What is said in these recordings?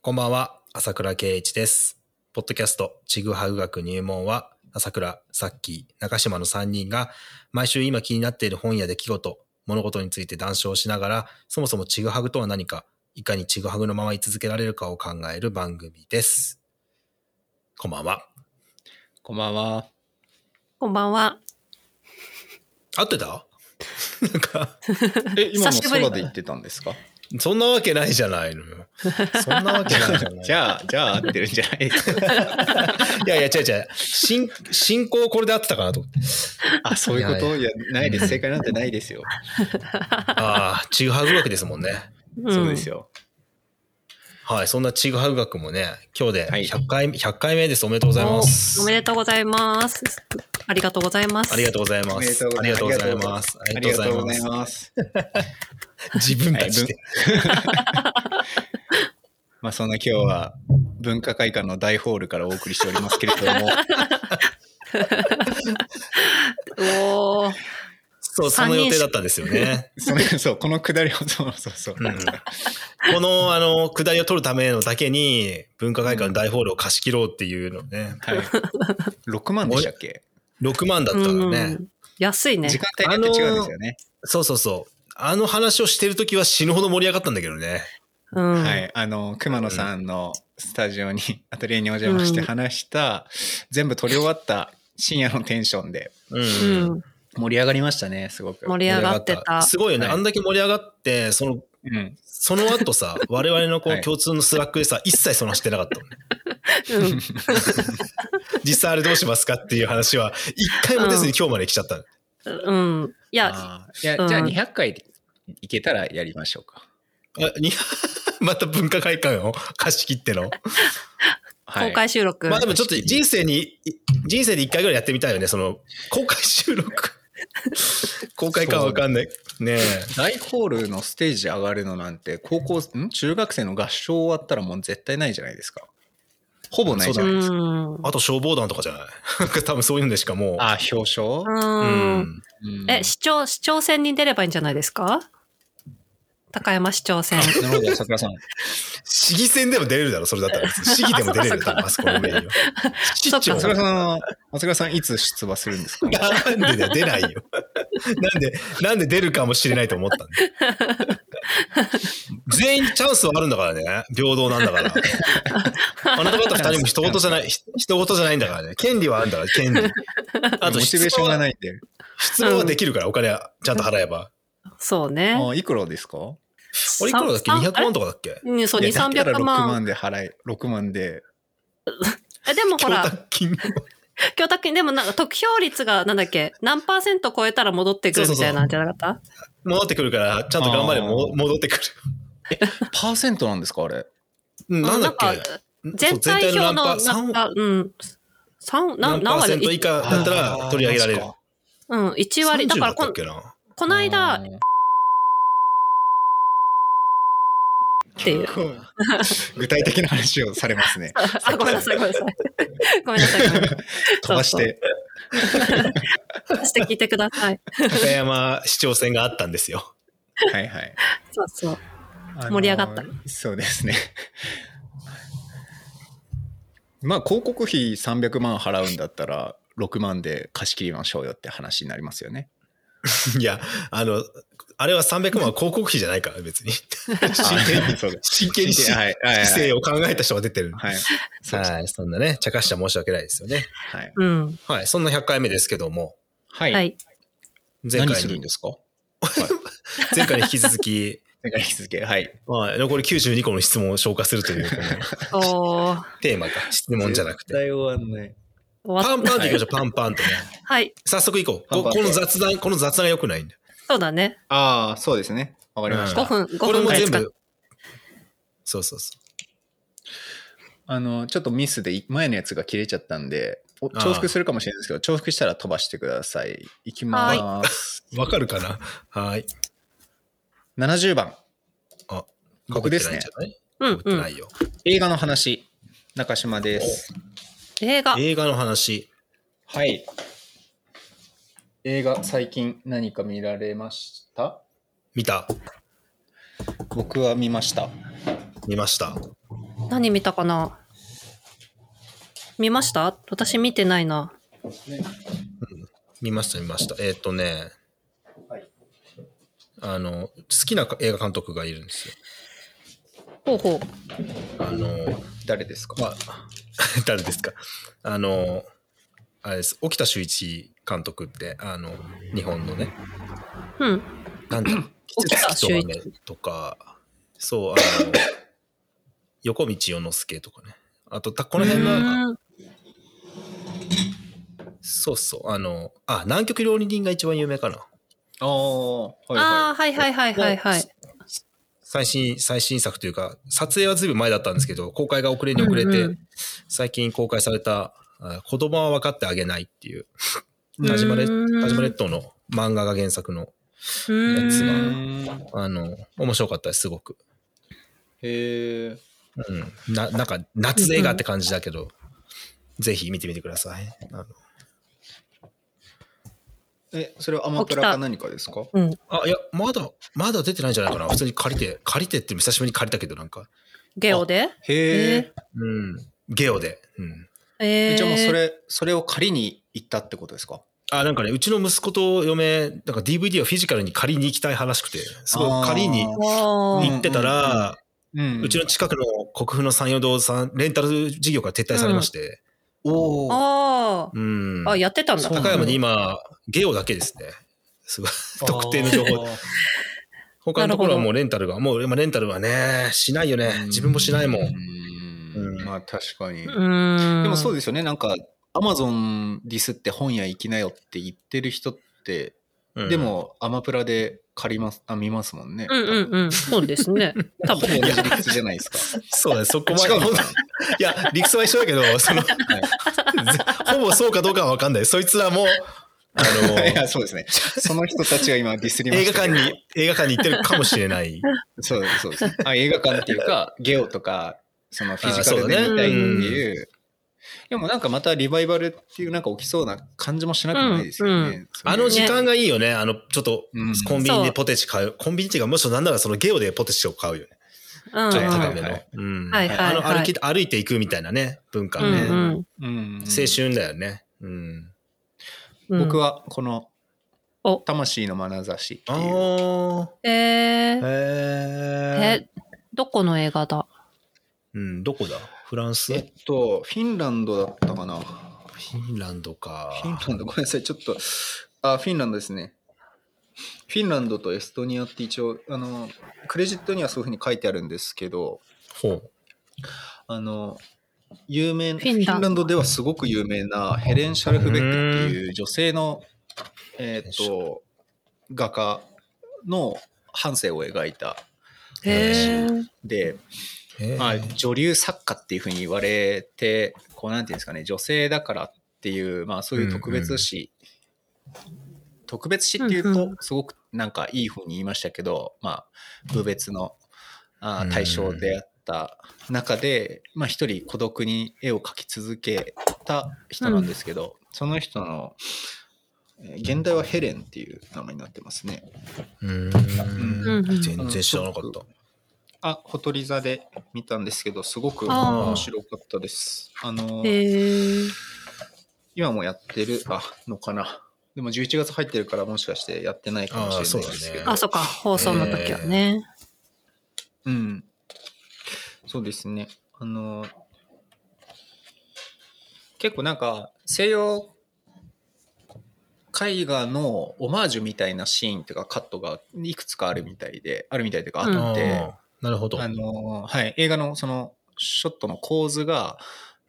こんばんは、朝倉圭一です。ポッドキャスト、ちぐはぐ学入門は、朝倉、さっき、中島の3人が、毎週今気になっている本や出来事、物事について談笑しながら、そもそもちぐはぐとは何か、いかにちぐはぐのまま居続けられるかを考える番組です。こんばんは。こんばんは。こんばんは。合ってた？なんか、え、今の久しぶり空で言ってたんですか？そんなわけないじゃないのよ。そんなわけないじゃない。じゃあ、じゃあ合ってるんじゃない？いやいや、違う違う。進、進行これで合ってたかなと思って。あ、そういうこと？いや、ないです。正解なんてないですよ。ああ、ちぐはぐ学ですもんね。そうですよ。はい、そんなちぐはぐ学もね、今日ではい100回、100回目です。おめでとうございます。おおめでとうございます。ありがとうございます。ありがとうございます。ありがとうございます。あありがとうございとうございまます。す。自分たちで。まあ、そんな今日は文化会館の大ホールからお送りしておりますけれども、おお。そう、その予定だったんですよね。それそう、このくだりを、そうそうそう。うんこの、あの、下りを取るためのだけに、文化会館の大ホールを貸し切ろうっていうのね、はい。6万でしたっけ？6万だったからね。うん安いね。時間帯によって違うんですよね。そうそうそう。あの話をしてるときは死ぬほど盛り上がったんだけどね。うん。はい。あの、熊野さんのスタジオに、アトリエにお邪魔して話した、全部撮り終わった深夜のテンションでうん。うん。盛り上がりましたね、すごく。盛り上がってた。すごいよね。はいあんだけ盛り上がって、その、うん。その後さ、我々のこはいう共通のスラックでさ、一切その話してなかったもんね。うん。実際あれどうしますかっていう話は、一回も出ずに今日まで来ちゃった。うん。いや、いや、うんじゃあ200回でいけたらやりましょうか。あに また文化会館を貸し切っての？はい公開収録。まあでもちょっと人生に、人生で一回ぐらいやってみたいよね。その、公開収録。公開かわかんない。ねえ。大ホールのステージ上がるのなんて、高校、ん？中学生の合唱終わったらもう絶対ないじゃないですか。ほぼないじゃうないですか。ん。あと消防団とかじゃない？多分そういうのでしかもう。あ、表彰、ううん。ん。うんえ、市長、市長選に出ればいいんじゃないですか？高山市長選。なるほど、桜さん。市議選でも出れるだろ、それだったら。市議でも出れるよ、多分あそこの上には。市長桜さんは、桜さんいつ出馬するんですか？なんでだよ、出ないよ。なんで、なんで出るかもしれないと思ったんだ。全員チャンスはあるんだからね。平等なんだから。あなた方二人も人事じゃない、ひ人事じゃないんだからね。権利はあるんだから、権利。あと、モチベーションがい。ないんで。質問はできるから、お金はちゃんと払えば。そうね。あ、いくらですか？俺いくらだっけ？さ ?200 万とかだっけ？うん、そう、2、いやだったら300 6万。万で払い、6万で。え、でもほ供ら、託金。供託金、でもなんか得票率がなんだっけ？何パーセント超えたら戻ってくるみたいなんじゃなかった？戻ってくるから、ちゃんと頑張れ戻ってくる。パーセントなんですかあれ？うんなんだっけ？か全体票の、なんか、うん。三何、何パーセント以下だったら取り上げられる。うん、1割。だからこん30っ、たっけな？この間っていう。具体的な話をされますね。あ、ごめんなさい、ごめんなさい。ごめんなさい、ごめんなさい。飛ばして。して聞いてください。高山市長選があったんですよ。はいはい。そうそう。盛り上がったそうですね。まあ広告費300万払うんだったら6万で貸し切りましょうよって話になりますよね。いや、あの、あれは300万は広告費じゃないから、別に。真剣に、そうです 真剣に市はいはいはい政を考えた人が出てる。はい。はい、そんなね、茶化しちゃ申し訳ないですよね。はい。うん。はい、そんな100回目ですけども、はい。はい。何前回に、するんですか？前回に引き続き、前回に続け。はい。まあ、残り92個の質問を消化するという、テーマか、質問じゃなくて。絶対終わんない。パンパンっていきましょう、パンパンとね。はい。早速行こう。こパンパンこの雑談、この雑談が良くないんだよ。そうだね。ああ、そうですね。わかりました。5分、5これ分ぐらい使っも全部、そうそうそあの、ちょっとミスで前のやつが切れちゃったんで、おああ重複するかもしれないですけど、重複したら飛ばしてください。いきます。う。わかるかな？はい。70番。あ、僕ですねうんうん。ないよ。映画の話。中島です。映画。映画の話。はい。映画、最近何か見られました？見た僕は見ました。見ました。何見たかな？見ました？私見てないな。見ました見ました。えーっ、とね、あの、好きな映画監督がいるんですよ。ほうほう。あの、誰ですか、まあ、誰ですか？あの、あれです。沖田修一監督って、あの、日本のね、うん。なんだ、季節と雨とか、そう、あの、横道世之助とかね。あと、たこの辺の、うんそうそう、あの、あ、南極料理人が一番有名かな。ああ、はいあはいはいはいはいはい。最新、最新作というか、撮影はずいぶん前だったんですけど、公開が遅れに遅れて、うんうん最近公開された、あ子供は分かってあげないっていう、うん田島列うん田島列島の漫画が原作の、うんやつい。がうんあの、面白かったです、すごく。へえ。うん。な、なんか、夏映画って感じだけど、ぜひ見てみてください。あのえ、それはアマプラか何かですか？うん。あ、いや、まだ、まだ出てないんじゃないかな。普通に借りて、借りてって久しぶりに借りたけど、なんか、ゲオで？へえ。うん。ゲオで。うん。えー、じゃあもうそれ、それを借りに行ったってことですか？あ、なんかね、うちの息子と嫁、なんか DVD をフィジカルに借りに行きたい話くて、すごい借りに行ってたら、うんうちの近くの国府の山陽堂さん、レンタル事業から撤退されまして、おお。あうん。ーあ、やってたんだ。高山に今、ゲオだけですね。すごい。特定の情報。他のところはもうレンタルが、もう今レンタルはね、しないよね。自分もしないもん。うんまあ確かに。うーん。でもそうですよね。なんか、アマゾンディスって本屋行きなよって言ってる人って、うんで、もアマプラで借ります、あ、見ますもんね。うんうんうん。そうですね。多分。同じ理屈じゃないですか。そうだね、そこまで。いや、理屈は一緒だけど、その、ほぼそうかどうかは分かんない。そいつらも、あの、いや、そうですね。その人たちが今ディスりま映したけど。画館に、映画館に行ってるかもしれない。そうです、そうです。あ映画館っていうか、ゲオとか、そのフィジカルで見たいっていう。でもなんかまたリバイバルっていうなんか起きそうな感じもしなくもないですよね。うんそういうあの時間がいいよね。あの、ちょっとうん、コンビニでポテチ買う。コンビニっていうか、むしろなんならそのゲオでポテチを買うよね。うんちょっとはい高めの。あの歩き、歩いていくみたいなね、文化うんね。うんうん青春だよね。うん。うん。僕はこのお「魂の眼差し」ってあいうー。えー、へえ、どこの映画だ？うん、どこだ？フランス？えっとフィンランドだったかな。フフィンランドか。ィンランドごめんなさいちょっとあフィンランドですね。フィンランドとエストニアって一応あのクレジットにはそういうふうに書いてあるんですけどほう。あの有名フフィンランド。ィンランドではすごく有名なヘレン・シャルフベックっていう女性のえっと画家の半生を描いたへー。でまあ、女流作家っていうふうに言われてこうなんていうんですかね女性だからっていう、まあ、そういう特別詩、特別詩っていううんうとすごくなんかいいふうに言いましたけど、まあ部別のあ対象であった中で、まあ、一人孤独に絵を描き続けた人なんですけど、その人のえー現代はヘレンっていう名前になってますね。うん。全然知らなかった。あ、ほとり座で見たんですけど、すごく面白かったです。あの今もやってるあのかな。でも11月入ってるからもしかしてやってないかもしれないですけど。あ、そっか、放送の時はね。うん。そうですね。あの、結構なんか西洋絵画のオマージュみたいなシーンとかカットがいくつかあるみたいで、あるみたいとかあって、なるほど。あの、はい、映画のそのショットの構図が、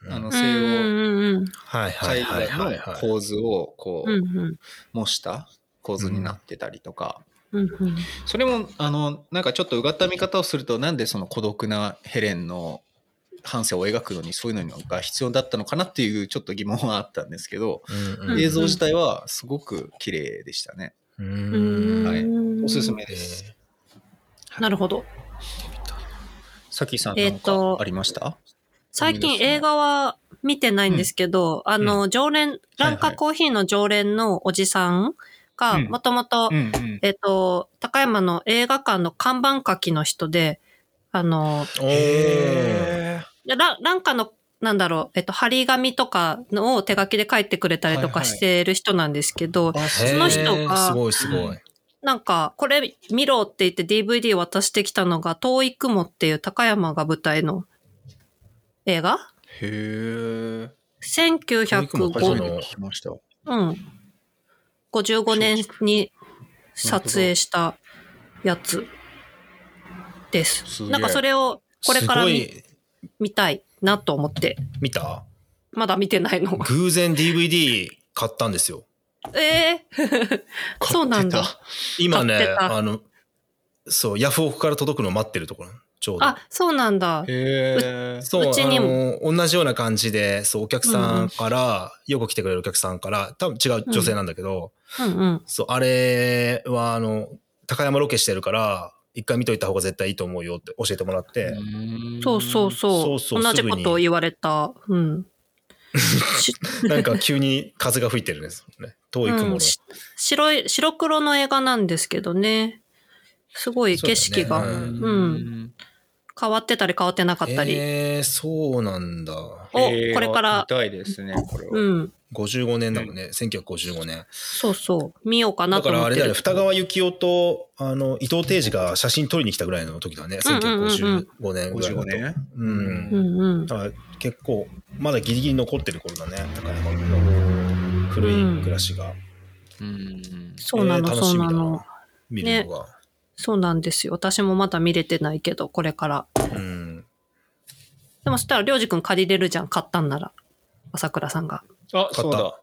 あの西洋絵はい画のはいはい。構図をこう模した構図になってたりとか、うんうんそれもあのなんかちょっとうがった見方をするとなんでその孤独なヘレンの半生を描くのにそういうのが必要だったのかなっていうちょっと疑問はあったんですけど、うんうん映像自体はすごく綺麗でしたね。はいおすすめえです。ーなるほど。さきさんえーなんとかありました、最近映画は見てないんですけど、あの、常連、ランカコーヒーの常連のおじさんが、うん。もともとう、んうん。えっと、高山の映画館の看板書きの人で、あの、おー。でラなんかの、なんだろう、えっと、張り紙とかのを手書きで書いてくれたりとかはいはい。してる人なんですけど、あその人がすごいすごい。なんか、これ見ろって言って DVD 渡してきたのが、遠い雲っていう高山が舞台の映画？へえ。遠い雲初めて1905の聞きました。うん。55年に撮影したやつです。すなんかそれをこれから見たいなと思って、見た？まだ見てないの。偶然 DVD 買ったんですよ。ええそうなんだ。今ねあの、そう、ヤフオクから届くの待ってるところ。ちょうど。あ、そうなんだ。へえ。そう、うちにも同じような感じで、そう、お客さんから、よく来てくれるお客さんから、多分違う女性なんだけど、うんうん。そう、あれは、あの、高山ロケしてるから、一回見といた方が絶対いいと思うよって教えてもらって、そうそうそう。そうそう同じことを言われた。うん。し なんか急に風が吹いてるんですよね。遠い雲の。うんし白い、白黒の映画なんですけどね。すごい景色が、そうだねうん変わってたり変わってなかったり。えー、そうなんだ。おこれから見たいですね、これは。うん。55年だもんね。1955年。そうそう。見ようかなだと思ってる。からあれだよね、二川幸雄と、あの、伊藤定治が写真撮りに来たぐらいの時だね。うんうんうんうん1955年ぐらいだ55と。年うん？うんうん。だから結構、まだギリギリ残ってる頃だね。高山の古い暮らしが。うん。そうなの、えー楽そしみだなうなの。見るのが。そうなんですよ。私もまだ見れてないけど、これから。うん。でもそしたら、りょうじくん借りれるじゃん、買ったんなら。朝倉さんが。あ、買ったそうだ。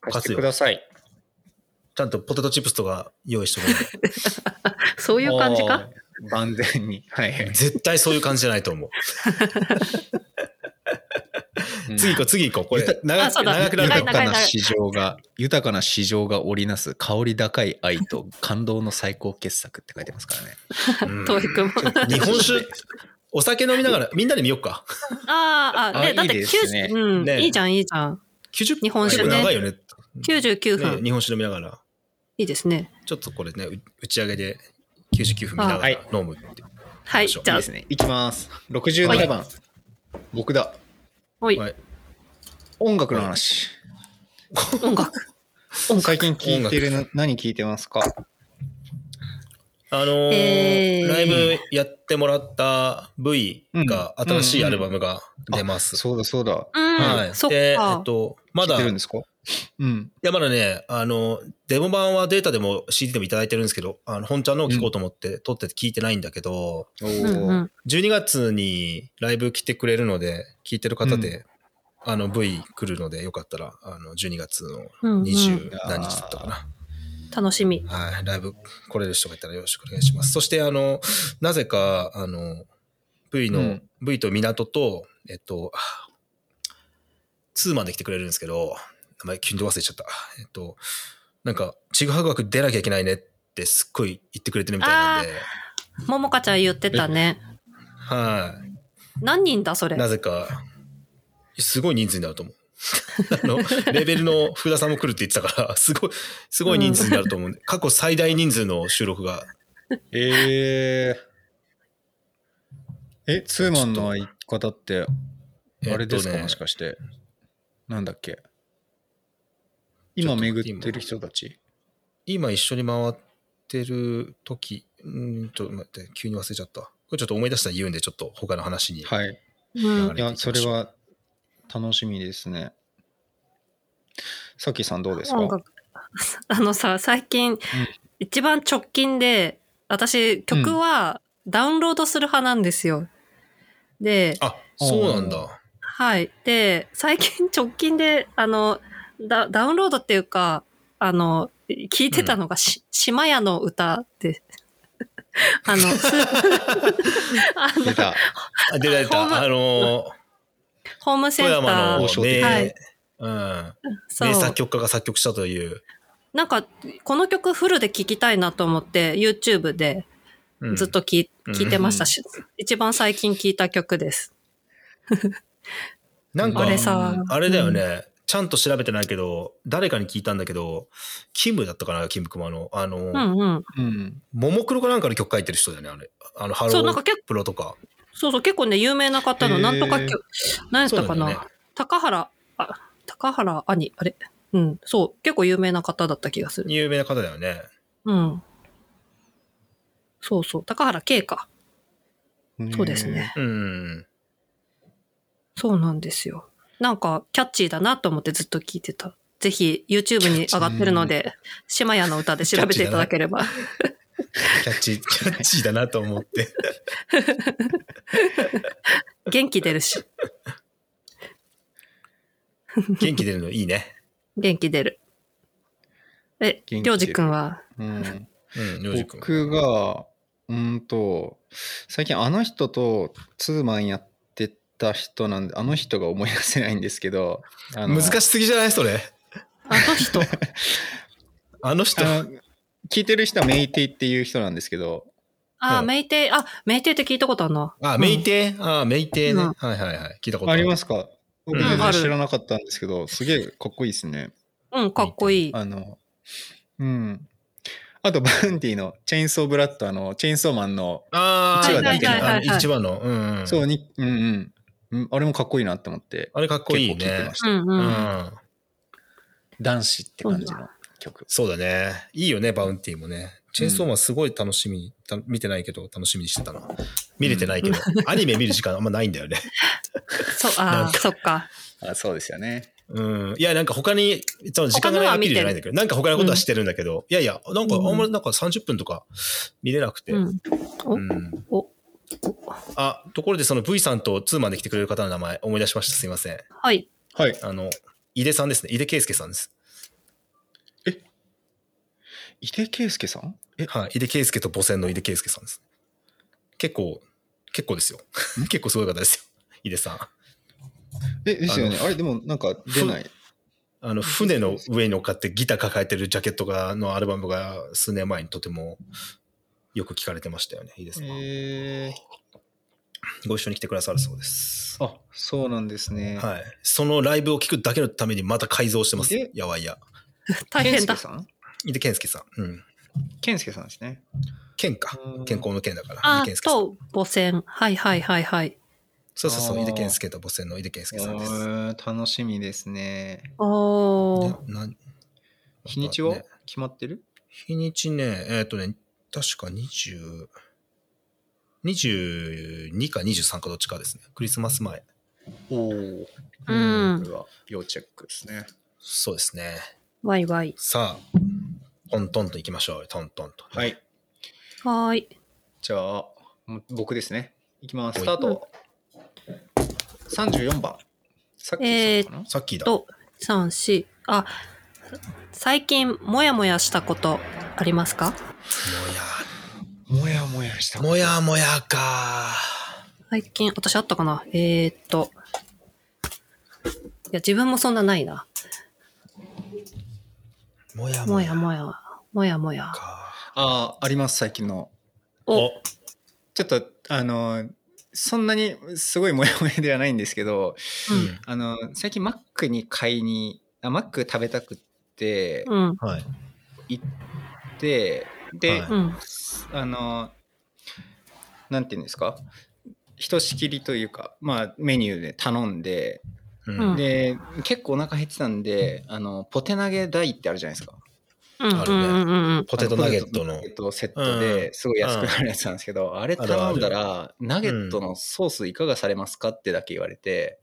貸してください。ちゃんとポテトチップスとか用意してくれる。そういう感じか？万全に。はいはい。絶対そういう感じじゃないと思う。次行こう、次行こう。これ長く、あそうだ長くなる豊かな市場が、豊かな市場が織りなす香り高い愛と感動の最高傑作って書いてますからね。日本酒、お酒飲みながら、みんなで見よっか。あーあ、で、だってあいいですね90、うん、ねいいじゃん、いいじゃん。90日本酒長いよね。99分。ね日本酒飲みながら。いいですね。ちょっとこれね、う打ち上げで99分見ながらはい飲むって。はい、じゃあいいで、すね。いきます。67番。僕だ。おい、はい音楽の話。音楽。音楽。最近聞いてるの、何聞いてますか？あのーえーライブやってもらった V が新しいアルバムが出ます。そうだそうだ。うん、はい。そっで、えかっ。と、まだ、い聞いてるんですか？うん。や、まだね、あの、デモ版はデータでも CD でもいただいてるんですけど、あの、本ちゃんのを聞こうと思って撮ってて聞いてないんだけど、おうんうーん、12月にライブ来てくれるので、聞いてる方で、あの V 来るのでよかったら、あの、12月のうんうん20何日だったかな。楽しみ。はい、ライブ来れる人がいたらよろしくお願いします。そして、あの、なぜか、あの、V の、うん V と港と、えっと、あツーマンで来てくれるんですけど、名前急に忘れちゃった。えっと、なんか、ちぐはぐ学出なきゃいけないねってすっごい言ってくれてるみたいなんで、ももかちゃん言ってたね。は何人だ、それ？い。。なぜか、すごい人数になると思う。あの、レベルの福田さんも来るって言ってたから、すごい、すごい人数になると思うんで、過去最大人数の収録がえー。え、ツーマンの相方って、あれですか、えっとねもしかして。なんだっけ？今巡ってる人たち？今一緒に回ってる時、うーんちょっと待って、急に忘れちゃった。これちょっと思い出したら言うんで、ちょっと他の話に。はい。うんいや、それは楽しみですね。さきさんどうですか？あのさ、最近、一番直近で、私、曲はダウンロードする派なんですよ。で、あ、そうなんだ。はい。で、最近直近で、あの、ダダウンロードっていうか、あの、聞いてたのがし、島屋の歌で、あの、す あの出た。あ出た出た。あのー、ホームセンタ富山ーのー名、はいうん、名作曲家が作曲したという。なんか、この曲フルで聴きたいなと思って、YouTube でうんずっと聴い,、うん聞いてましたし、一番最近聴いた曲です。なんか、あれさ、あれだよね、ちゃんと調べてないけど、誰かに聞いたんだけど、キムだったかな、キムクマの。あの、うんうん。うん。ももクロかなんかの曲書いてる人だよね、あれ。あの、ハローそうなんか結プロとか。そうそう、結構ね、有名な方の、なんとかきょ、何やったかな、ね高原、あ、高原兄、あれ？うん、そう、結構有名な方だった気がする。有名な方だよね。うん。そうそう、高原圭か。そうですね。うん。そうなんですよ。なんか、キャッチーだなと思ってずっと聞いてた。ぜひ、YouTube に上がってるので、島屋の歌で調べていただければ。キャッチー、キャッチーだなと思って。元気出るし。元気出るのいいね。元気出る。え、りょうじくんは、うんうん、りょうじくん。僕が、うーんと、最近あの人とツーマンやってた人なんで、あの人が思い出せないんですけど、難しすぎじゃない？それ。あの人、あの人。あの聞いてる人はメイテイっていう人なんですけど、あ、うんメイテイ、あ、メイテイって聞いたことあるな。あ、メイテイ？あ、メイテイね。うんはいはいはい。聞いたことあるりますか？僕うん全然知らなかったんですけど、すげえかっこいいですね。うん、うん、かっこいい。あの、うん。あと、バウンティのチェーンソーブラッド、あの、チェーンソーマンの、ああ、一話だけのあの一話の。うん、うん。そうに、うんうんうん。あれもかっこいいなって思って、あれかっこいいね結構聞いてま。しうた。んうん。うん。男子って感じの曲。そうだね。いいよね、バウンティもね。チェーンソーマンすごい楽しみに、た見てないけど楽しみにしてたな。見れてないけど、アニメ見る時間あんまないんだよね。そう、ああ、そっか。あそうですよね。うん。いや、なんか他に、その時間がないアピールじゃないんだけど、なんか他のことはしてるんだけど、いやいや、なんかあんまりなんか30分とか見れなくて。ううん。ん。お、あ、ところでその V さんとツーマンで来てくれる方の名前思い出しました。すいません。はい。はい。あの、井出さんですね。井出圭介さんです。井出圭介さん？え、はい。井出圭介と母船の井出圭介さんです。結構、結構ですよ。結構すごい方ですよ。井出さん。え、ですよね。あれ、でもなんか出ない。あの、船の上に乗っかってギター抱えてるジャケットが、のアルバムが数年前にとてもよく聞かれてましたよね。いいですご一緒に来てくださるそうです。ー、あ、そうなんですね。はい。そのライブを聞くだけのためにまた改造してますで。やわいや。大変だ健介。さん？井出健介さん。うん。健介さんですね。健かうん。健康の健だから。あ井出健介さん。と、母船。はいはいはいはい。そうそうそう。井出健介と母船の井出健介さんです。えー楽しみですね。おー。でなん日にちは？ね決まってる？日にちね、えっ、とね、確か20、22か23かどっちかですね。クリスマス前。おお。うんこれは要チェックですね。そうですね。ワイワイ。さあ、トントンと行きましょうよ。トントンと。はい。はーい。じゃあ、もう僕ですね。いきます。はいスタート。34番。さっきさんかな、さっきだ。と、三、四。あ、最近、もやもやしたことありますか？もやもやしたもや、もやもやか。最近、私あったかな？えー、っと。いや、自分もそんなないな。もやももややもや、もやもや。か。ああ、あります、最近の。お、ちょっと、あの、そんなにすごいもやもやではないんですけど、うん。あの、最近マックに買いに、あマック食べたくって、うん。はい。行って、で、はいうん。あの、なんていうんですか？ひとしきりというか、まあ、メニューで頼んで、うんうんで、結構お腹減ってたんで、あの、ポテ投げ台ってあるじゃないですか。うん。あるねうんうんうん。ポテトナゲットの。トセットですごい安くなるやつなんですけど、あれ頼んだら、ナゲットのソースいかがされますかってだけ言われて、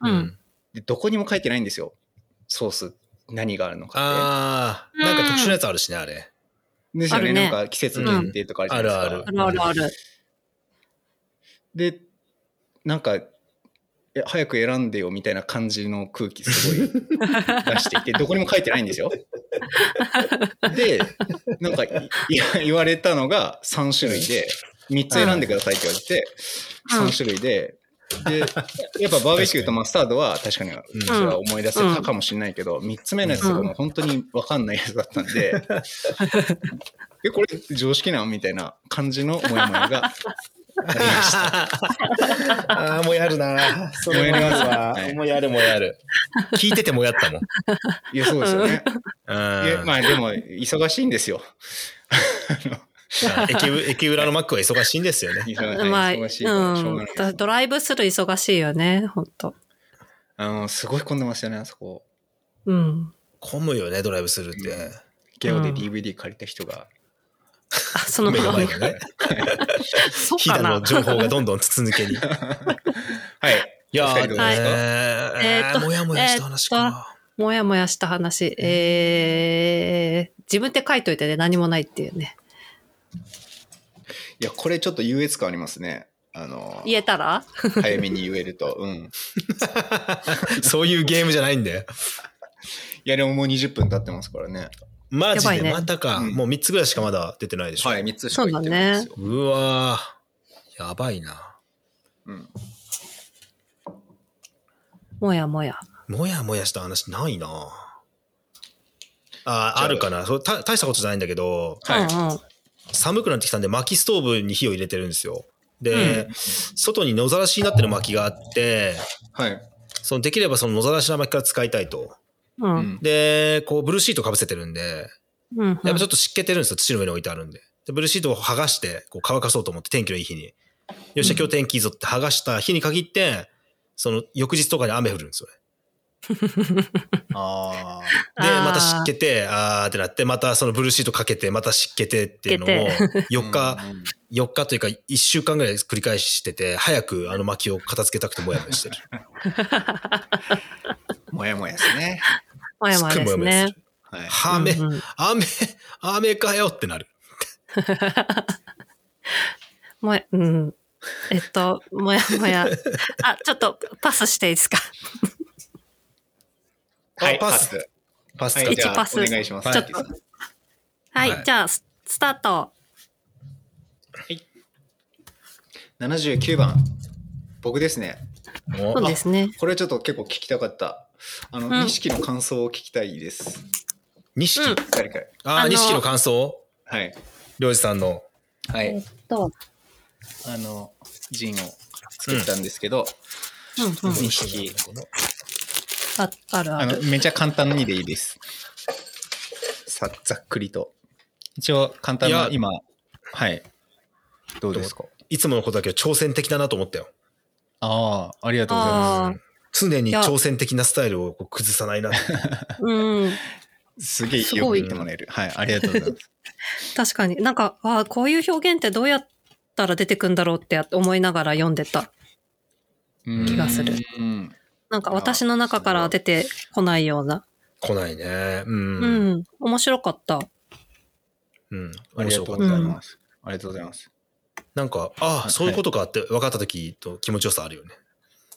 うん。でどこにも書いてないんですよ。ソース、何があるのかっあー、なんか特殊なやつあるしね、あれ。て。ですよね。なんか季節限定とかあるじゃないですか。うんあるああるあるある。で、なんか、え早く選んでよみたいな感じの空気すごい 出していて、どこにも書いてないんですよ。で、なんかい いや言われたのが3種類で、3つ選んでくださいって言われて、うん。3種類で、で、やっぱバーベキューとマスタードは確かにそれは思い出せたかもしれないけど、3つ目のやつがもう本当に分かんないやつだったんで、え、これ常識なんみたいな感じのモヤモヤがあ。ああ、もやるな。それもやりますわはいもやるもやる。聞いててもやったもん。いや、そうですよね。うんいやまあでも、忙しいんですよ。駅う駅裏のマックは忙しいんですよね。まあ、忙しいううん。ドライブスルー忙しいよね、本当あの、すごい混んでましたね、あそこ。うん。混むよね、ドライブスルーって。ゲオでうん DVD 借りた人が。あ、その目の前ね。そうかなヒダの。情報がどんどん筒抜けに。い はい。やー、お二人どうですか？えーっともやもやした話かな。もやもやした話。えー、自分で書いといてね、何もないっていうね。いや、これちょっと優越感ありますね。あの、言えたら？早めに言えると。うん。そういうゲームじゃないんだよ。いや、でももう20分経ってますからね。マジで、またか。うんもう3つぐらいしかまだ出てないでしょ。はい、3つしか言ってないですよ。うわーやばいな。うん。もやもや。もやもやした話ないな。あああるかなそうた大したことじゃないんだけど、はいうんうん。寒くなってきたんで薪ストーブに火を入れてるんですよ。で、う外に野ざらしになってる薪があって、はい。そのできればその野ざらしの薪から使いたいと。で、こうブルーシートかぶせてるんで、うん。やっぱちょっと湿気てるんですよ。土の上に置いてあるんで。でブルーシートを剥がして、こう乾かそうと思って天気のいい日に。よっしゃ、今日天気いいぞって剥がした日に限って、その翌日とかに雨降るんですよね。あで、また湿気て、あーってなって、またそのブルーシートかけて、また湿気てっていうのを4日、うん4日というか1週間ぐらい繰り返してて、早くあの薪を片付けたくてもやもやしてる。もやもやですね。もやもやですね。る。はい。雨、うんうん雨、雨かよってなる。もや、うん。えっと、もやもや。あ、ちょっとパスしていいですか？はい、あパスパス。はい、じゃあ一パスお願いします。ちょっとはい、はいじゃあ、ススタート。79番。僕ですね。おそうですね。これちょっと結構聞きたかった。あの、うん錦の感想を聞きたいです。錦、うん誰か。ああ、あの錦の感想？はい。りょうじさんの。はい。と、あの、ジンを作ったんですけど、うんうん。錦。ああるああの、る。めちゃ簡単にでいいです。さ、ざっくりと。一応、簡単いや、な今、はい。どうですか？いつものことだけど挑戦的だなと思ったよ。ああ、ありがとうございまあ常に挑戦的なスタイルをこう崩さないなって。あ、うん。す。すげえよく言ってもらえる。はい、ありがとうございます。確かに。なんか、あこういう表現ってどうやったら出てくんだろうって思いながら読んでた。気がするうん。なんか私の中から出てこないような。来ないね。うん。ううん。ん。面白かった。あ面りがとうご白かった。ざいます。ありがとうございます。なんか、ああ、そういうことかって分かった時と気持ちよさあるよね。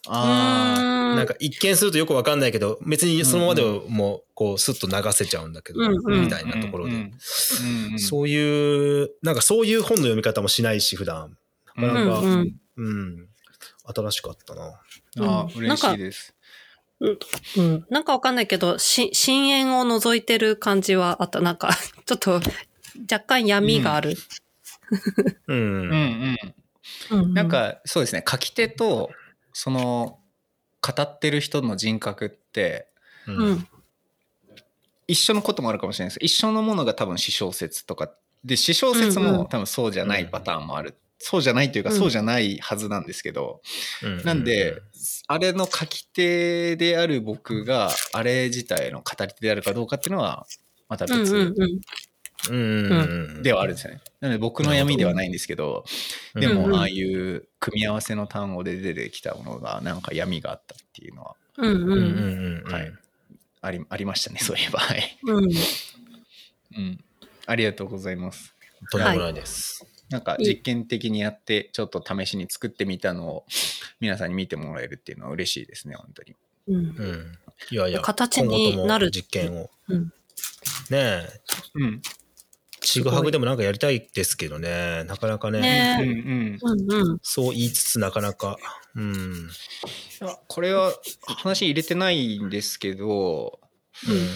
あうんなんか一見するとよく分かんないけど、別にそのままでもう、こう、スッと流せちゃうんだけど、うんうんみたいなところで。うんうんうんそういう、なんかそういう本の読み方もしないし、普段。うんなんか、うんうんうん。新しかったな。あうん嬉しいです。うん。なんかわかんないけど、し、深淵を覗いてる感じはあった。なんか、ちょっと、若干闇がある。うん。うんうん。うんなん、かそうですね書き手とその語ってる人の人格ってううん。ん。一緒のこともあるかもしれないです。一緒のものが多分私小説とか。で私小説うんうん。も多分そうじゃないパターンもある、そうじゃないというかうん。そうじゃないはずなんですけど、うん。なんで、あれの書き手である僕があれ自体の語り手であるかどうかっていうのはまたうんうん別うん。うんうん。ではあるんですよね。なので僕の闇ではないんですけど、でもああいう組み合わせの単語で出てきたものがなんか闇があったっていうのはうんうんうんうん。うん。はいありありましたね、そういえば。はい。うん。うん。ありがとうございます。とんでもないです。なんか実験的にやって、ちょっと試しに作ってみたのを皆さんに見てもらえるっていうのは嬉しいですね、本当に。うんうん。いやいや、形になる実験を。うん。ねえ、うん。ちぐはぐでもなんかやりたいですけどね、なかなかね、ねうんうん。うんうん。そう言いつつなかなか、うん。これは話入れてないんですけど、うん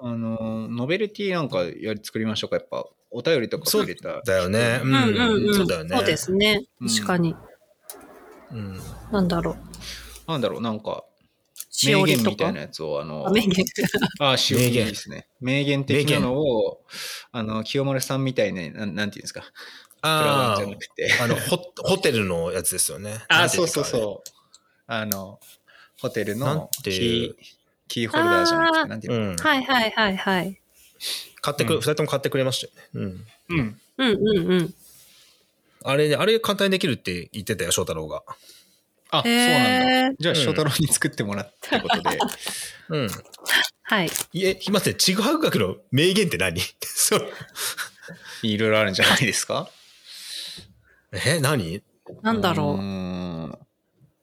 あの、ノベルティなんかやり作りましょうか、やっぱ。お便りとかそう入れた。だよね。ううんうんうん。そうだよね。そうですね。うん確かに。うん。なんだろう。なんだろう、なんか、しおりとか名言みたいな。やつを、あの、あ名言。あ、しおり名言ですね。名言的なのを、あの、清丸さんみたいな、なんなんていうんですか？プラガンあじゃなくて。あ、あの、ホホテルのやつですよね。あ、そうそうかそう。あの、ホテルなんのキていう？ー、キーホルダーじゃなくあーて、なんていうの？うん。はいはいはいはい。買ってく、うん二人とも買ってくれましたよね。うん。うん。うんうんうん。あれね、あれ簡単にできるって言ってたよ、翔太郎が。あ、そうなんだ。じゃあ、うん翔太郎に作ってもらったことで。うん。はい。いえ、ひません、ちぐはぐ学の名言って何？そう。いろいろあるんじゃないですか？え、何？なんだろう。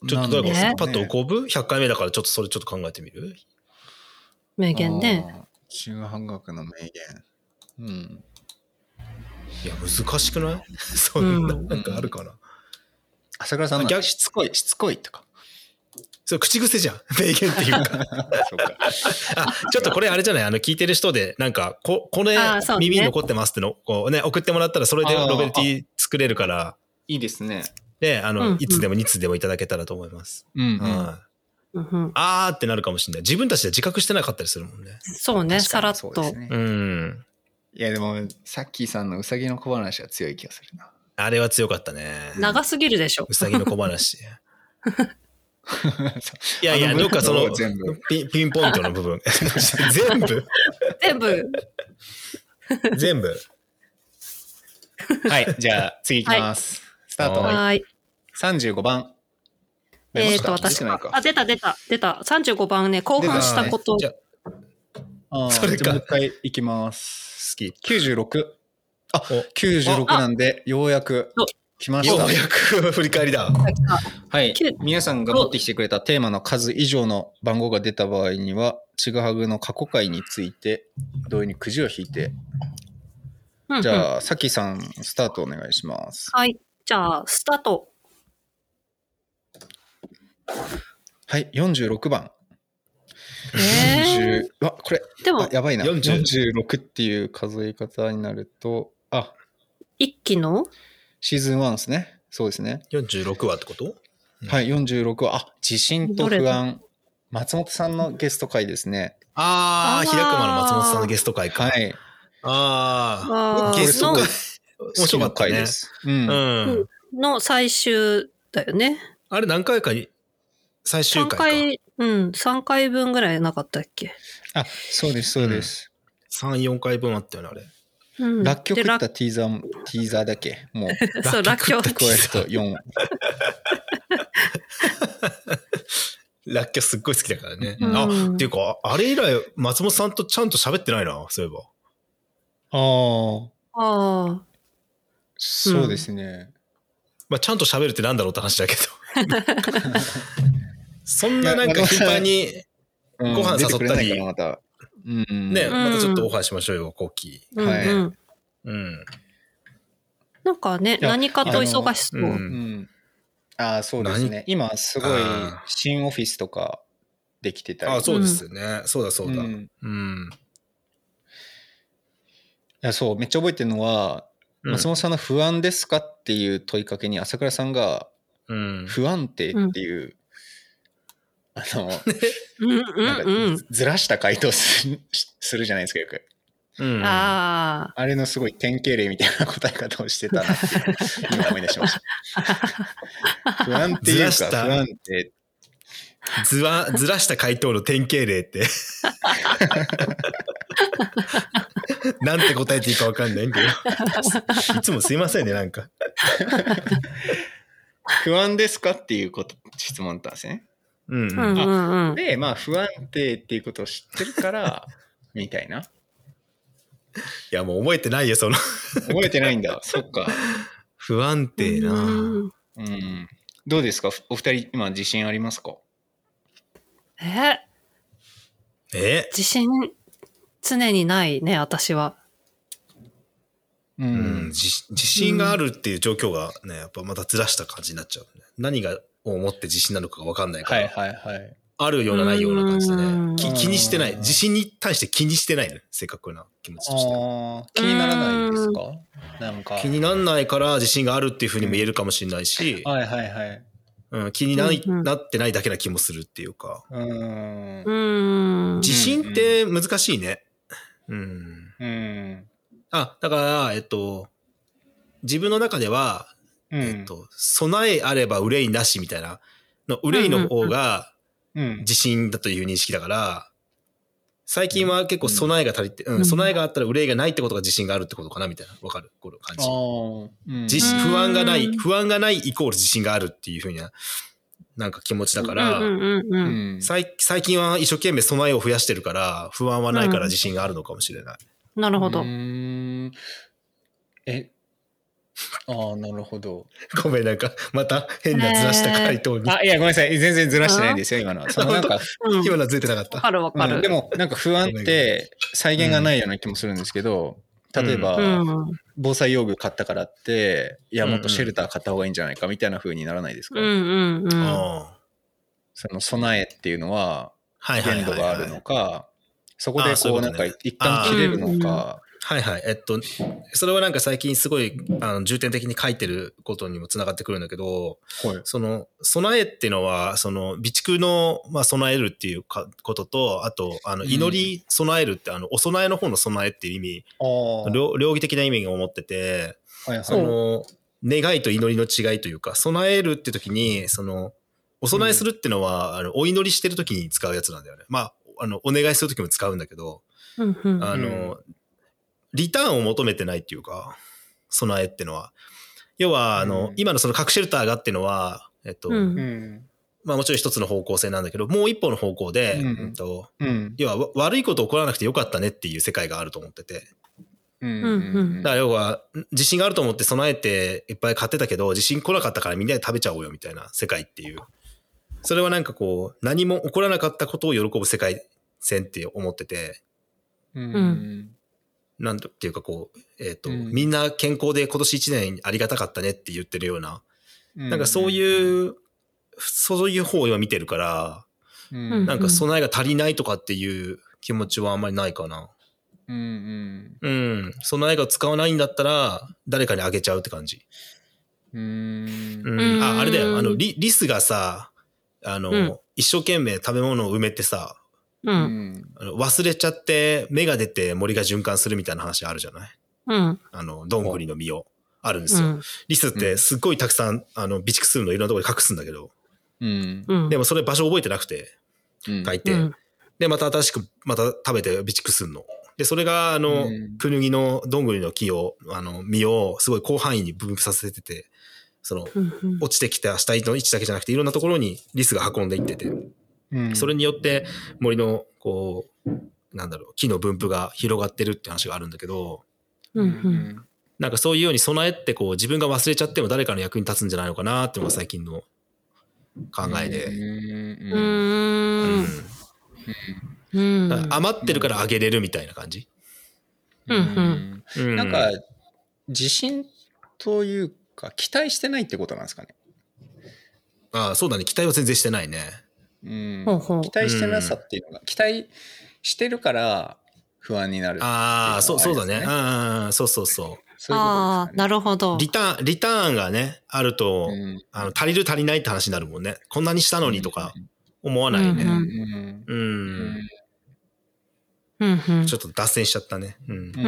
うちょっと誰かねパッと浮かぶ ?100 回目だからちょっとそれちょっと考えてみる？名言ね。あー。中半学の名言。うん。いや、難しくない？そんな、うんなんかあるかな？朝倉さんの逆しつこい、しつこいとか。それ口癖じゃん。名言っていうか。そうか。あ、ちょっとこれあれじゃない？あの、聞いてる人で、なんか、こ、これあそうね耳に残ってますっての、こうね、送ってもらったらそれでロベルティ作れるから、いいですね。で、あの、うんうんいつでも2つでもいただけたらと思います。うん、はい。うんうんあーってなるかもしれない。自分たちで自覚してなかったりするもんね。そうね、さらっと。うそうですね。ん。いや、でも、さっきさんのうさぎの小話は強い気がするな。あれは強かったね。長すぎるでしょう。さぎの小話。いやいや、どっかその全部ピンピンポイントの部分。全部全部。全部。はい、じゃあ次いきます。スタート。はいはーい。35番。えっ、と、私は出てないかあ、出た出た、出た。35番ね、後半したことじ。ゃあそれかじゃあもう一回いきます。好き。96。あ、お96なんで、ようやくお来ました。ようやく振り返りだ。はい。皆さんが持ってきてくれたテーマの数以上の番号が出た場合には、ちぐはぐの過去回について、同意にくじを引いて、うんうんじゃあ、さきさん、スタートお願いします。はい。じゃあ、スタート。はい、46番。え40うわ、これ、でもあ、やばいな。40 46っていう数え方になると、あ、一期の？シーズン1ですね。そうですね。46話ってこと？うんはい、46は、あ、自信と不安。松本さんのゲスト回ですね。あー、あー平熊の松本さんのゲスト会か。はい。あーあー、ゲスト会の。面白かったねで。す。うん。うん。の最終だよね。あれ何回かに、最終3回か。回、うん、3回分ぐらいなかったっけ？あ、そうです、そうです。3、4回分あったよね、あれ。うん。楽曲でったティーザーも、ティーザーだけ？もう、そう、らっきょう。加えると4。ラッキョすっごい好きだからね。うんあ、っていうか、あれ以来、松本さんとちゃんと喋ってないな、そういえば。ああ、ああ。そうですね。まあ、ちゃんと喋るってなんだろうって話だけど。そんななんか頻繁に、うんご飯誘ったり出てくれないかな、また。うん。ね、んまたちょっとオファーしましょうよ、コッキうんはいうん。ー。うん。なんかね、何かと忙しそう。うんうん。ああ、そうですね。今、すごい新オフィスとかできてたり。あ、そうですよね。そうだそうだ。ううん。んいや、そう、めっちゃ覚えてるのは、松本さんの不安ですかっていう問いかけに朝倉さんがうん。不安定っていう、あの、うんなんかうんずらした回答するするじゃないですか、よく。うん。うん。ああれのすごい典型例みたいな答え方をしてたなっていう、今思い出しました。不安っていうか、不安定。ずわ、ずらした回答の典型例って。なんて答えていいかわかんないんだよ。いつもすいませんね、なんか。不安ですかっていうこと、質問だったんですね。うん。あ。うんうんうん。で、まあ、不安定っていうことを知ってるから、みたいな。いや、もう覚えてないよ、その。覚えてないんだ。そっか。不安定な。うんうん。どうですか？お二人、今、自信ありますか？え、え？自信、常にないね、私は。ううん、自自信があるっていう状況がね、やっぱまたずらした感じになっちゃう、ね。何がを思って自信なのかがわかんないから、はいはいはい。あるようなないような感じでうんね。き気にしてない。自信に対して気にしてないね。正確な気持ちとして。気にならないですか？なんか。気になんないから自信があるっていうふうにも言えるかもしれないし、はいはいはい。うん、気にな,、いうんうんなってないだけな気もするっていうか。うーんう。ん。自信って難しいね。うん。うん。あ、だから、えっと、自分の中では、うん。えっと、備えあれば憂いなしみたいな、の憂いの方がうん。自信だという認識だから、最近は結構備えが足りて、うん、うん。備えがあったら憂いがないってことが自信があるってことかなみたいな。わかる？この感あじ。ー。うん。自信不安がない、うん。不安がないイコール自信があるっていうふうな、なんか気持ちだから、うんうんうんううん。ん。最最近は一生懸命備えを増やしてるから、不安はないから自信があるのかもしれない。なるほど。う。ーん。え、ああ、なるほど。ごめん、なんか、また変なずらした回答に。あ、いや、ごめんなさい。全然ずらしてないんですよ、今のは。そのなんか、うん。今のはずれてなかった。わかるわかる。うんでも、なんか不安って再現がないような気もするんですけど、例えば、うん。防災用具買ったからって、いや、うんうんもっとシェルター買った方がいいんじゃないかみたいな風にならないですか、うんうんうん。あその備えっていうのはあはいはいはい、限度があるはい。のか、そこでこうなんか一旦切れるのか、はいはい。えっと、それはなんか最近すごいあの重点的に書いてることにもつながってくるんだけど、はい。その備えっていうのは、その備蓄の、まあ、備えるっていうかことと、あと、あの、うん。祈り備えるって、あの、お供えの方の備えっていう意味、両両義的な意味を持ってて、はいはい。その、願いと祈りの違いというか、備えるって時に、その、お供えするっていうのは、あの、お祈りしてる時に使うやつなんだよね。まあ、あの、お願いする時も使うんだけど、うんうん。あの、リターンを求めてないっていうか、備えってのは。要は、あの、うん今のその核シェルターがっていうのは、えっと、うん。うん。まあもちろん一つの方向性なんだけど、もう一歩の方向で、うん。えっと、うん。要はわ悪いこと起こらなくてよかったねっていう世界があると思ってて。うん。うんだから要は、自信があると思って備えていっぱい買ってたけど、自信来なかったからみんなで食べちゃおうよみたいな世界っていう。それはなんかこう、何も起こらなかったことを喜ぶ世界線って思ってて、うんなんていうかこう、えっ、と、うんみんな健康で今年一年ありがたかったねって言ってるような、うんなんかそういう、そういう方を今見てるから、うんなんか備えが足りないとかっていう気持ちはあんまりないかな。うんうん。備えが使わないんだったら、誰かにあげちゃうって感じ。うんうんうん。あ、あれだよ。あの、うんリリスがさ、あの、うん一生懸命食べ物を埋めてさ、う。うんんあの忘れちゃって芽が出て森が循環するみたいな話あるじゃない？うん。あの、どんぐりの実を。あるんですよ。うん。リスってすっごいたくさん、あの、備蓄するのいろんなところに隠すんだけど、うんうん。でもそれ場所覚えてなくて、うん書いて、うんで、また新しく、また食べて備蓄するの。で、それが、あの、うんクヌギのどんぐりの木を、あの、実をすごい広範囲に分布させてて、その、落ちてきた下の位置だけじゃなくて、いろんなところにリスが運んでいってて、うんそれによって森の、こう、なんだろう、木の分布が広がってるって話があるんだけど、うんうんなんかそういうように備えってこう自分が忘れちゃっても誰かの役に立つんじゃないのかなっていうのが最近の考えで。ううん余ってるからあげれるみたいな感じ？うんうんなんか自信というか期待してないってことなんですかね？ああ、そうだね。期待は全然してないね。うんほうほう期待してなさっていうのが、期待してるから不安になる。ああ、そう、そうだね。ああ、そうそうそそういうああ、ことですかね。なるほどう。。リターン、リターンがね、あると、うんあの足りる足りないって話になるもんね。こんなにしたのにとか思わないね。ううんうん。うんうんうん。ちょっと脱線しちゃったね。うん。ううん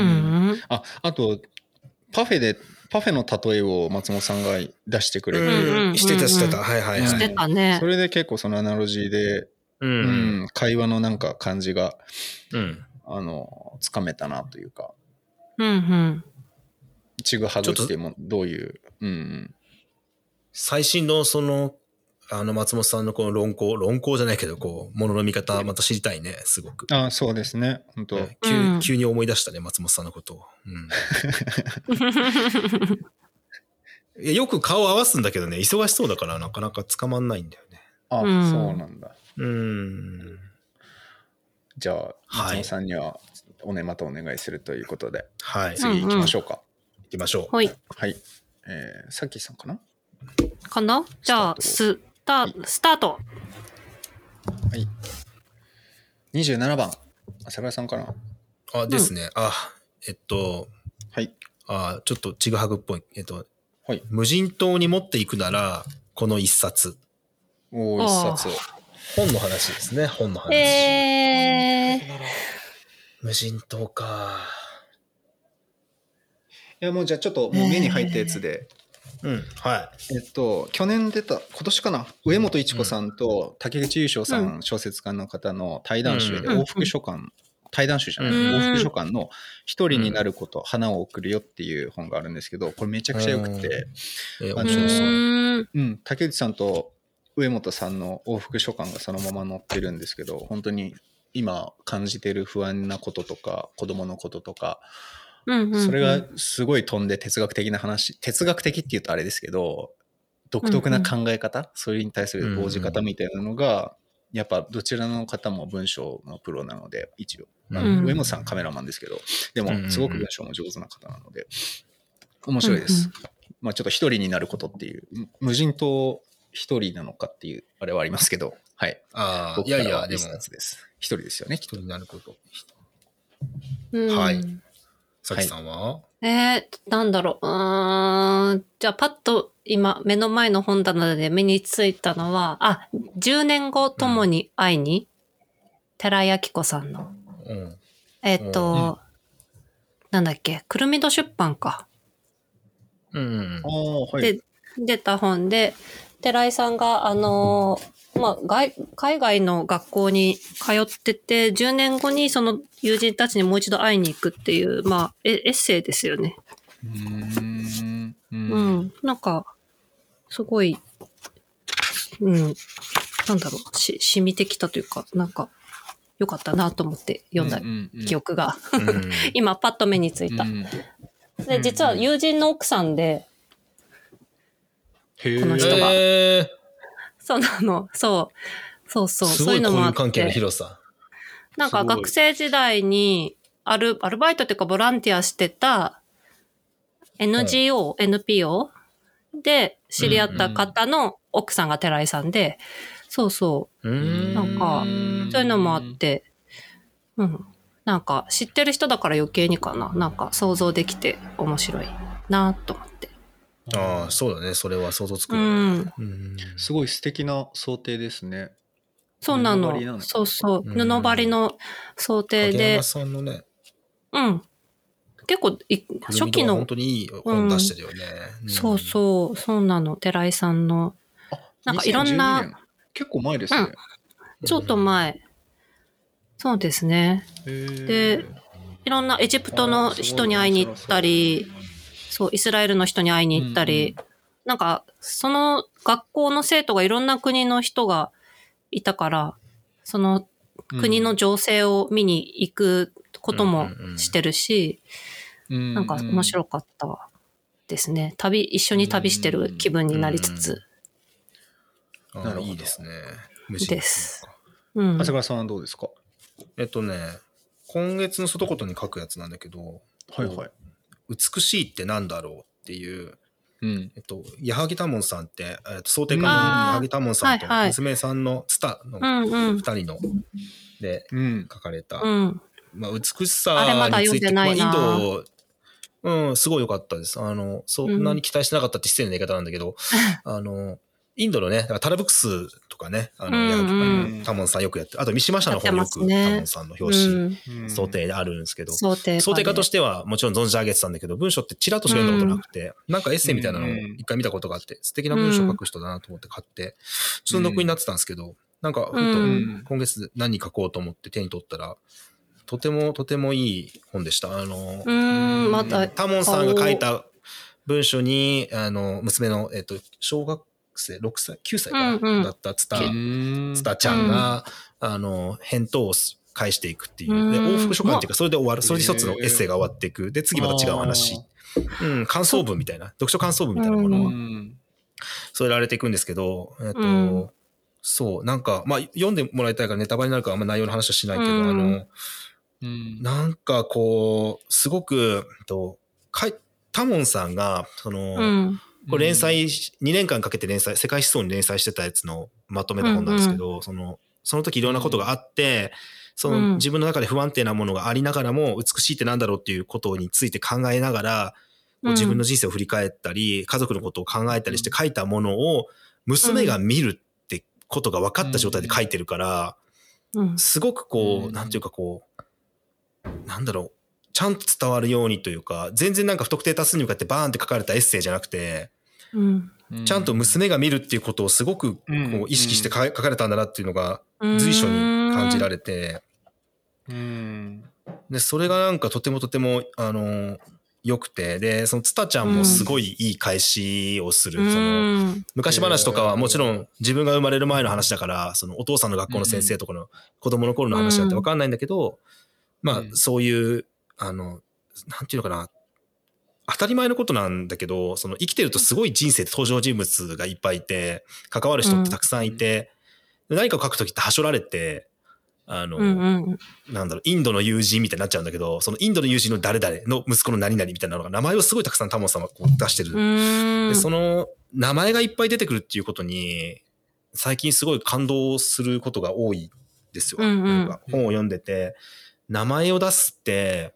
ん。ああとパフェでパフェの例えを松本さんが出してくれて、うんうん。してたしてた。はいはいしてはい。たねそ。れで結構そのアナロジーで、う。うんん会話のなんか感じがうん。あのつかめたなというかうんうん。ちぐはぐってもんどういう、うん最新のその、あの松本さんのこの論考、論考じゃないけど、こう、ものの見方、また知りたいね、すごく。うん、あそうですね。本当、ね急うん。急に思い出したね、松本さんのことを。うん。いやよく顔合わすんだけどね、忙しそうだからなかなか捕まんないんだよね。あ、うん。そうなんだ。うん。じゃあはい。松本さんにはおねまたお願いするということで、はい。うん次次行きましょうか、行きましょう。はい。はい。えー、さっきさんかな？かな？じゃあ、スタスタート。はい27番朝倉さんかな？あ、ですね。あ、えっと、はいあ、ちょっとちぐはぐっぽい。えっと、はい無人島に持っていくなら、この一冊。おー一冊を。本の話ですね、本の話。えー、無人島か。いやもうじゃあちょっともう目に入ったやつで、うん、はえっと、去年出た、今年かな、上本一子さんと竹口優勝さん、小説家の方の対談集で、うん。往復書簡、対談集じゃない、うん。往復書簡の一人になること、花を送るよっていう本があるんですけど、これめちゃくちゃ良くて、あう面白そう。ーん。うん、竹内さんと上本さんの往復書簡がそのまま載ってるんですけど、本当に今感じてる不安なこととか、子供のこととか、うんうんうんそれがすごい飛んで哲学的な話、哲学的って言うとあれですけど、独特な考え方、それに対する応じ方みたいなのが、やっぱどちらの方も文章のプロなので、一応。上本さんカメラマンですけど、でうんうんうんもすごく文章も上手な方なので、面白いです。まあちょっと一人になることっていう、む無人島一人なのかっていう、あれはありますけど、はい。ああ、僕いやいや、でも一、冊です。一人ですよね、きっと。人になること。うんはいさきさんは、えー、なんだろう。うーん。じゃあ、パッと今、目の前の本棚で目についたのは、あ、10年後ともに会いに、寺井明子さんの。うん。えっ、と、なんだっけ、くるみど出版か。うんうんあ。あ、はい。で、出た本で、寺井さんが、あのーまあ、外、海外の学校に通ってて、10年後にその友人たちにもう一度会いに行くっていう、まあ、エエッセイですよね。うーん。ううんん。なんか、すごい、うん、なんだろう、し、染みてきたというか、なんか、良かったなと思って読んだ記憶が、うん 今パッと目についた。うんで、実は友人の奥さんで、この人がえーそうなの、そう。そうそう、すそういうのもあっごい交友関係のて。広さ。なんか学生時代に、アル、アルバイトっていうかボランティアしてた NGO、NPO で知り合った方の奥さんが寺井さんで、そうそうう、んなんかそういうのもあって、うん。なんか知ってる人だから余計にかな。なんか想像できて面白いなと思って。ああ、そうだね。それは想像つくね。ん。うんすごい素敵な想定ですね。そうなのなの。そうそう。うん布張りの想定で影山、さんのね、うん。結構い、初期の本、当にいい本出してるよね。んそうそう、そうなの。寺井さんの、あなんかいろんな2012年結構前ですね。ちょっと前、そうですね。でいろんなエジプトの人に会いに行ったり、そう、イスラエルの人に会いに行ったり、うんなんか、その学校の生徒がいろんな国の人がいたから、その国の情勢を見に行くこともしてるし、ななんか面白かったですね。旅、一緒に旅してる気分になりつつ。あなるほどいいですね。ですうん。長谷川さんはどうですか？えっとね、今月の外言に書くやつなんだけど、はいはい。美しいってなんだろうっていう、うん。えっと、矢作多門さんって、えっと、想定家の矢作多門さんと娘さんのツタのうんうん二。人のでうん。書かれた、うん。まあ、美しさについて、まあ、いなド、うん、すごい良かったです。あの、そんなに期待してなかったって失礼な言い方なんだけど、あの、インドのね、だからタラブックスとかね、あの、うん矢うん。作タモンさんよくやって、あと三島社の方によくね。タモンさんのう表紙、ん。想定であるんですけど、想定。想定家としててはもちろん存じ上げてたんだけど、文章ってちらっとしか読んだことなくて、なんかエッセイみたいなのを一回見たことがあって、素敵な文章を書く人だなと思って買って、ちょっと読になってたんですけど、なんかふとうん。今月何書こうと思って手に取ったら、とてもとてもいい本でした。あの、うーん、また、タモンさんが書いた文章に、あの、娘の、えっと、小学生、6歳、9歳かな、だったツタ、うんツタちゃんが、あの、返答をす返していくっていう。で、うん往復書簡っていうか、それで終わる。それで一つのエッセイが終わっていく。で、次また違う話。うん、感想文みたいな、読書感想文みたいなものをうん。添えられていくんですけど、えっと、うんそう、なんか、まあ、読んでもらいたいからネタバレになるからあんま内容の話はしないけど、うんあの、うん。なんかこう、すごく、と、かいタモンさんが、その、うん。これ連載し、2年間かけて連載、世界思想に連載してたやつのまとめた本なんですけど、その、その時いろんなことがあって、そのうん。自分の中で不安定なものがありながらも、美しいってなんだろうっていうことについて考えながら、自分の人生を振り返ったり、家族のことを考えたりして書いたものを、娘が見るってことが分かった状態で書いてるから、うん。すごくこう、うん。なんていうかこう、なんだろう、ちゃんと伝わるようにというか、全然なんか不特定多数に向かってバーンって書かれたエッセイじゃなくて、うん。ちゃんと娘が見るっていうことをすごくこう意識して書書かれたんだなっていうのがうん。随所に感じられて、うん。で、それがなんかとてもとても、あの、良くて、で、そのツタちゃんもすごいいい返しをする。うそのん。昔話とかはもちろん自分が生まれる前の話だから、そのお父さんの学校の先生とかの子供の頃の話なんてわかんないんだけど、まあうんそういう、あの、なんていうのかな、当たり前のことなんだけど、その生きてるとすごい人生で登場人物がいっぱいいて、関わる人ってたくさんいて、何かを書くときってはしょられて、あの、うんうん。なんだろう、インドの友人みたいになっちゃうんだけど、そのインドの友人の誰々の息子の何々みたいなのが名前をすごいたくさんタモンさんはこう出してる。うん。で、その名前がいっぱい出てくるっていうことに、最近すごい感動することが多いですよ。うんうんなんか本を読んでて、名前を出すって、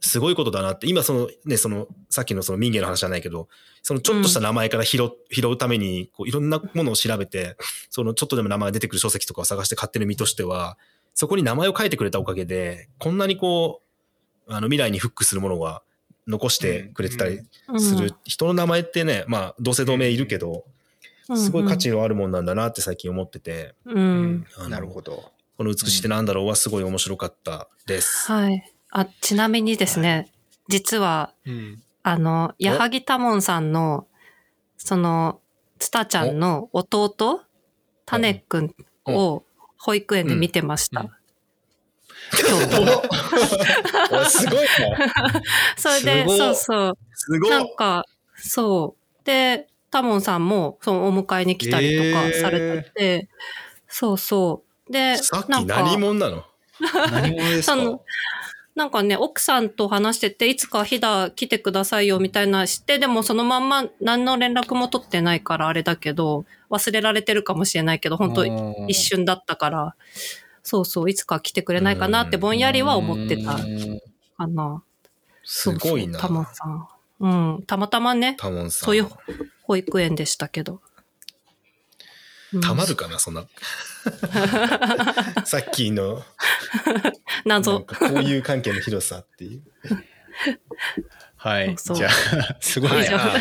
すごいことだなって、今そのね、その、さっきのその民芸の話じゃないけど、そのちょっとした名前から拾,、拾うために、こういろんなものを調べて、そのちょっとでも名前が出てくる書籍とかを探して買ってる身としては、そこに名前を書いてくれたおかげで、こんなにこう、あの未来にフックするものが残してくれてたりする、人の名前ってね、まあ同姓同名いるけど、すごい価値のあるもんなんだなって最近思ってて、うん。なるほど。この美しいってなんだろうはすごい面白かったです。はい。あ、ちなみにですね、実は、うんあの、矢作多門さんの、その、つたちゃんの弟、たねくんを保育園で見てました。うん今日おすごいな。それで、そうそう。すごい。なんか、そう。で、タモンさんも、そのお迎えに来たりとかされてて、そうそう。で、さっきなんか何者なの？何者ですか？そのなんかね、奥さんと話してて、いつか飛騨来てくださいよみたいなして、でもそのまんま何の連絡も取ってないからあれだけど、忘れられてるかもしれないけど、本当一瞬だったから、そうそう、いつか来てくれないかなってぼんやりは思ってたうんかな。すごいな。タモンさん。うん、たまたまね。そういう保育園でしたけど。うんたまるかな、そんな。さっきの、なん謎。かこういう関係の広さっていう。はい。じゃあ、すごい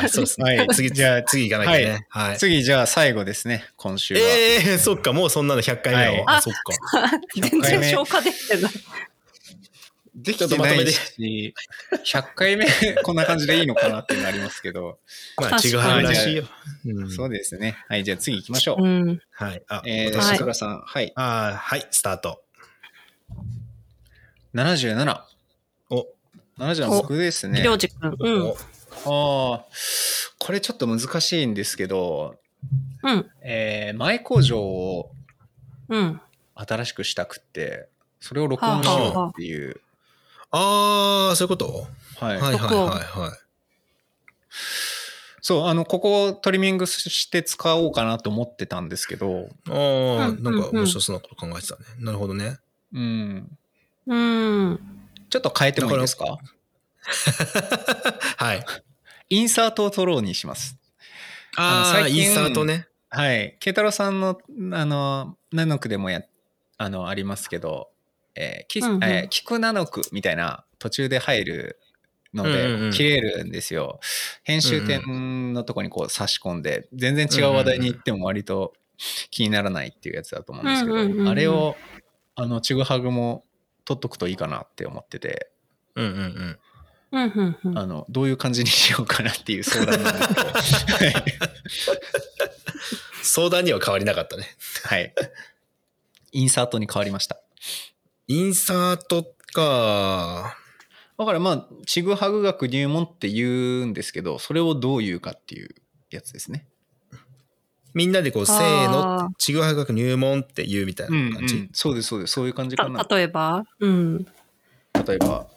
そうですね。はい次、じゃあ次行かなきゃね。はい。次、じゃあ最後ですね、今週は。ええー、そっか、もうそんなの100回目の。はいあ、そっか。全然消化できてない。できてとまとめてないし、100回目 こんな感じでいいのかなっていうのありますけど、まあ、確かにちぐはぐらしいよ。うんそうですね。はい、じゃあ次行きましょう。うん。はい。あ、えー、私かさくらさん、はい。あーはい、スタート。77。お、77僕ですね。りょうじくん。うん。おああ、これちょっと難しいんですけど、うん。えー、前工場をうん。新しくしたくって、それを録音しようっていう。ああ、そういうこと？はい。はいはいはいはい。そう、あの、ここをトリミングして使おうかなと思ってたんですけど、ああ、うんなんか面白そうなこと考えてたね。なるほどね。うん。うん。ちょっと変えてもいいですか？はい。インサートを取ろうにします。ああ、あの最近インサートね。はい。慶太郎さんの、あの、ナノクでもや、あの、ありますけど、えーきうんうんえー聞くナノクみたいな途中で入るのうんうんうんで切れるんですよ。編集点のとこにこう差し込んで、全然違う話題に行っても割と気にならないっていうやつだと思うんですけうんうんうんうんど、あれを、あの、ちぐはぐも取っとくといいかなって思ってて、うんうんうん。うん。うん。うん。あの、どういう感じにしようかなっていう相談なんですけど。は い相談には変わりなかったね。はい。インサートに変わりました。インサートか。だからまあ、ちぐはぐ学入門って言うんですけど、それをどう言うかっていうやつですね。みんなでこう、せーあの、ちぐはぐ学入門って言うみたいな感じ。そうです、そうです。そういう感じかな。た例えば？うん。例えば、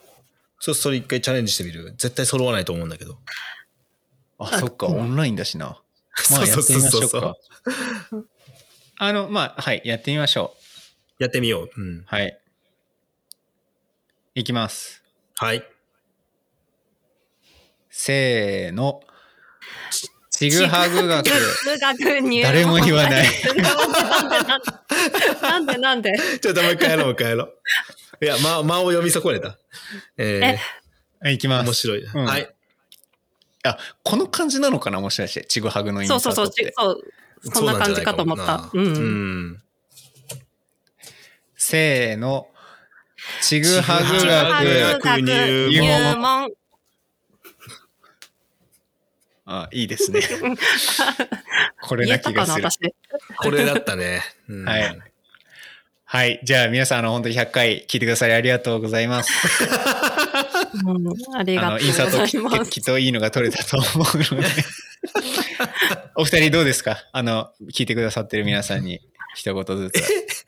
そう、それ一回チャレンジしてみる？絶対揃わないと思うんだけど。あ、そっか、うんオンラインだしな。ま そうあ、やそうってみましょうそうか。あの、まあ、はい、やってみましょう。やってみよう。うん。はい。いきます。はい。せーの。ちぐはぐ学。誰も言わないなんでなんでちょっともう一回やろう、もう一回やろう。いや、間、間を読み損ねた。えはい、行きー、ます。面白い。うんはい。あ、この感じなのかなもしかして、ちぐはぐのインサそうそうそう、そう。そんな感じかと思った。うん。せーの。ちぐはぐ学。学入門。あ、いいですね。これな気がする。私。これだったね。うんはい。はい。じゃあ皆さん、あの、本当に100回聞いてくださりありがとうございます。うん、ありがとうごインサートざいます。ききっといいのが取れたと思うので。お二人どうですか？あの、聞いてくださってる皆さんに一言ずつ。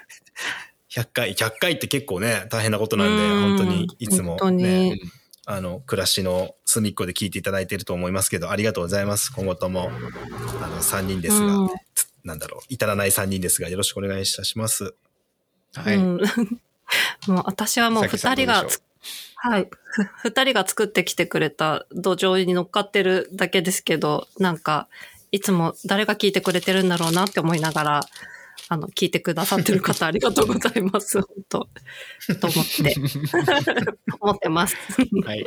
100回、100回って結構ね、大変なことなんで、うん本当にいつも、ね、あの、暮らしの隅っこで聞いていただいていると思いますけど、ありがとうございます。今後とも、あの、3人ですが、うんつなんだろう、至らない3人ですが、よろしくお願いいたします。はい。うん もう私はもうさきさ二人がはい。ふ二人が作ってきてくれた土壌に乗っかってるだけですけど、なんか、いつも誰が聞いてくれてるんだろうなって思いながら、あの、聞いてくださってる方ありがとうございます。本当と思って、思ってます。はい。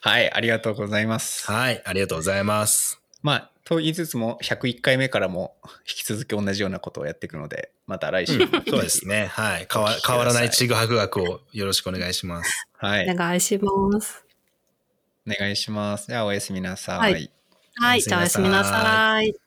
はい、ありがとうございます。はい、ありがとうございます。まあ、と言いつつも、101回目からも引き続き同じようなことをやっていくので、また来週も、そうですね。はい。変わ変わらないちぐはぐ学をよろしくお願いします。はい。お願いします。お願いします。じゃあ、おやすみなさはいい。はい、じゃあおやすみなさい。